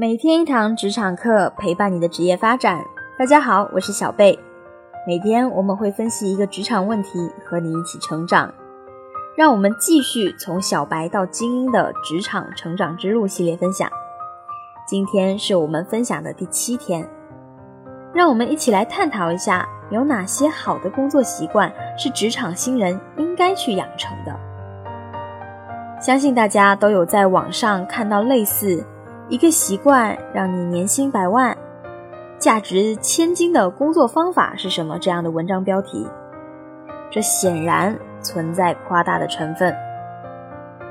每天一堂职场课，陪伴你的职业发展。大家好，我是小贝。每天我们会分析一个职场问题，和你一起成长。让我们继续从小白到精英的职场成长之路系列分享。今天是我们分享的第七天，让我们一起来探讨一下，有哪些好的工作习惯是职场新人应该去养成的。相信大家都有在网上看到类似。一个习惯让你年薪百万、价值千金的工作方法是什么？这样的文章标题，这显然存在夸大的成分。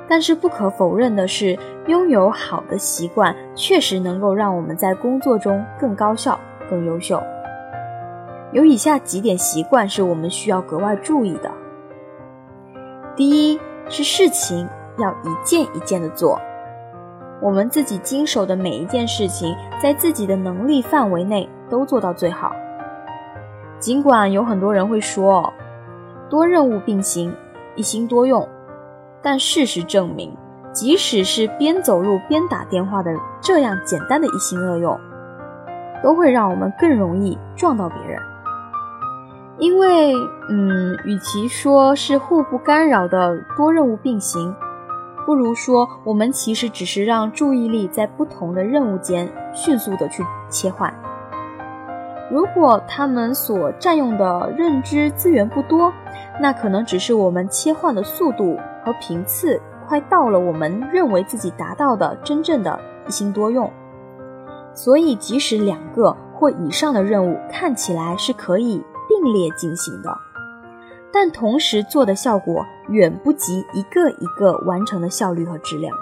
但是不可否认的是，拥有好的习惯确实能够让我们在工作中更高效、更优秀。有以下几点习惯是我们需要格外注意的：第一，是事情要一件一件的做。我们自己经手的每一件事情，在自己的能力范围内都做到最好。尽管有很多人会说多任务并行，一心多用，但事实证明，即使是边走路边打电话的这样简单的一心二用，都会让我们更容易撞到别人。因为，嗯，与其说是互不干扰的多任务并行。不如说，我们其实只是让注意力在不同的任务间迅速的去切换。如果他们所占用的认知资源不多，那可能只是我们切换的速度和频次快到了我们认为自己达到的真正的一心多用。所以，即使两个或以上的任务看起来是可以并列进行的。但同时做的效果远不及一个一个完成的效率和质量。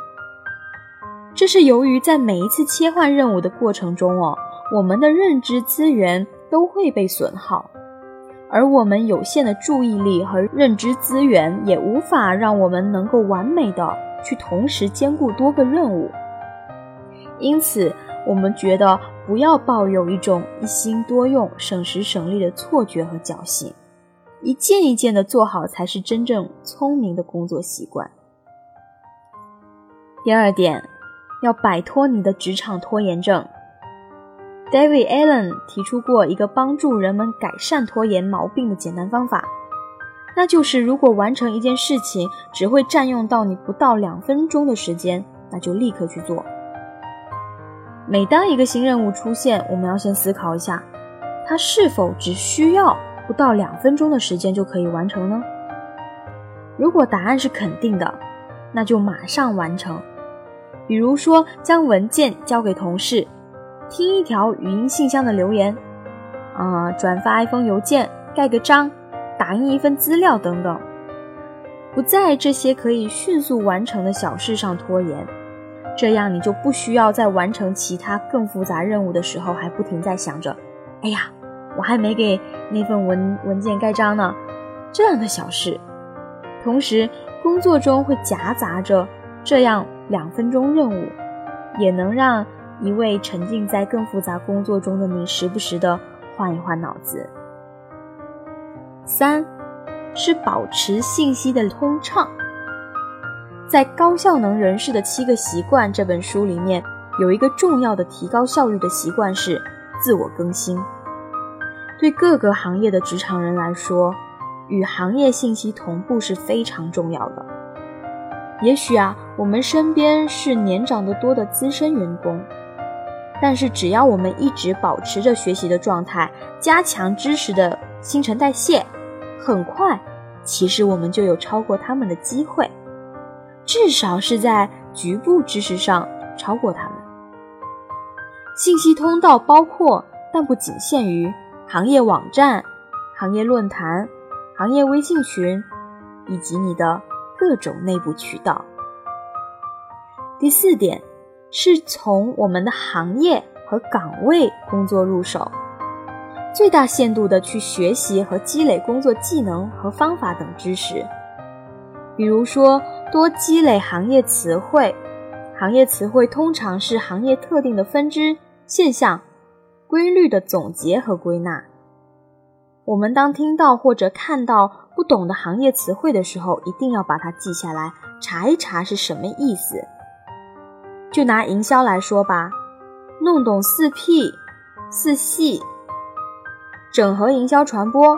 这是由于在每一次切换任务的过程中哦，我们的认知资源都会被损耗，而我们有限的注意力和认知资源也无法让我们能够完美的去同时兼顾多个任务。因此，我们觉得不要抱有一种一心多用、省时省力的错觉和侥幸。一件一件的做好，才是真正聪明的工作习惯。第二点，要摆脱你的职场拖延症。David Allen 提出过一个帮助人们改善拖延毛病的简单方法，那就是如果完成一件事情只会占用到你不到两分钟的时间，那就立刻去做。每当一个新任务出现，我们要先思考一下，它是否只需要。不到两分钟的时间就可以完成呢？如果答案是肯定的，那就马上完成。比如说，将文件交给同事，听一条语音信箱的留言，啊，转发一封邮件，盖个章，打印一份资料等等，不在这些可以迅速完成的小事上拖延，这样你就不需要在完成其他更复杂任务的时候还不停在想着，哎呀。我还没给那份文文件盖章呢，这样的小事，同时工作中会夹杂着这样两分钟任务，也能让一位沉浸在更复杂工作中的你时不时的换一换脑子。三，是保持信息的通畅。在《高效能人士的七个习惯》这本书里面，有一个重要的提高效率的习惯是自我更新。对各个行业的职场人来说，与行业信息同步是非常重要的。也许啊，我们身边是年长得多的资深员工，但是只要我们一直保持着学习的状态，加强知识的新陈代谢，很快，其实我们就有超过他们的机会，至少是在局部知识上超过他们。信息通道包括，但不仅限于。行业网站、行业论坛、行业微信群，以及你的各种内部渠道。第四点是从我们的行业和岗位工作入手，最大限度的去学习和积累工作技能和方法等知识。比如说，多积累行业词汇，行业词汇通常是行业特定的分支现象。规律的总结和归纳。我们当听到或者看到不懂的行业词汇的时候，一定要把它记下来，查一查是什么意思。就拿营销来说吧，弄懂四 P、四系、整合营销传播、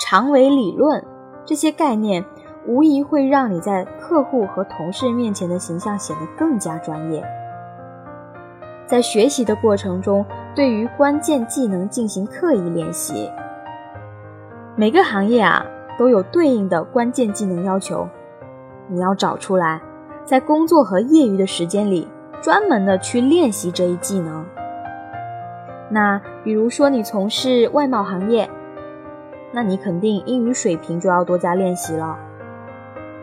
长尾理论这些概念，无疑会让你在客户和同事面前的形象显得更加专业。在学习的过程中，对于关键技能进行刻意练习。每个行业啊都有对应的关键技能要求，你要找出来，在工作和业余的时间里专门的去练习这一技能。那比如说你从事外贸行业，那你肯定英语水平就要多加练习了。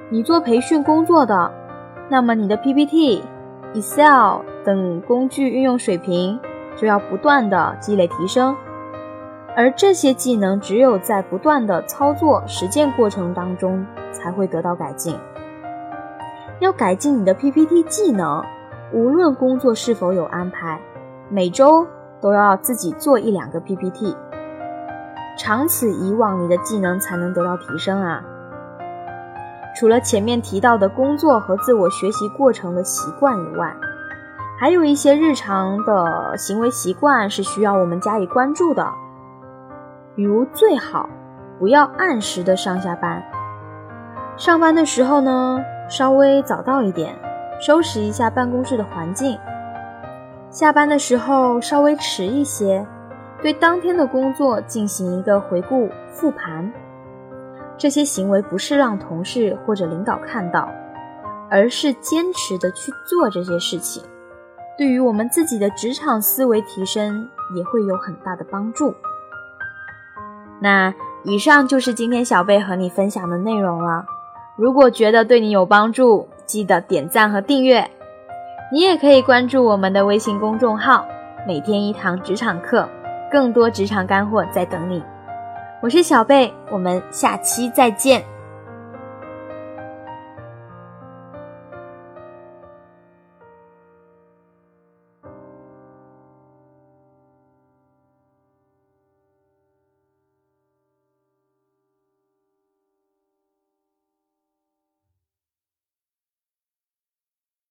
你做培训工作的，那么你的 PPT。Excel 等工具运用水平就要不断的积累提升，而这些技能只有在不断的操作实践过程当中才会得到改进。要改进你的 PPT 技能，无论工作是否有安排，每周都要自己做一两个 PPT，长此以往，你的技能才能得到提升啊。除了前面提到的工作和自我学习过程的习惯以外，还有一些日常的行为习惯是需要我们加以关注的。比如，最好不要按时的上下班。上班的时候呢，稍微早到一点，收拾一下办公室的环境；下班的时候稍微迟一些，对当天的工作进行一个回顾复盘。这些行为不是让同事或者领导看到，而是坚持的去做这些事情，对于我们自己的职场思维提升也会有很大的帮助。那以上就是今天小贝和你分享的内容了。如果觉得对你有帮助，记得点赞和订阅。你也可以关注我们的微信公众号“每天一堂职场课”，更多职场干货在等你。我是小贝，我们下期再见。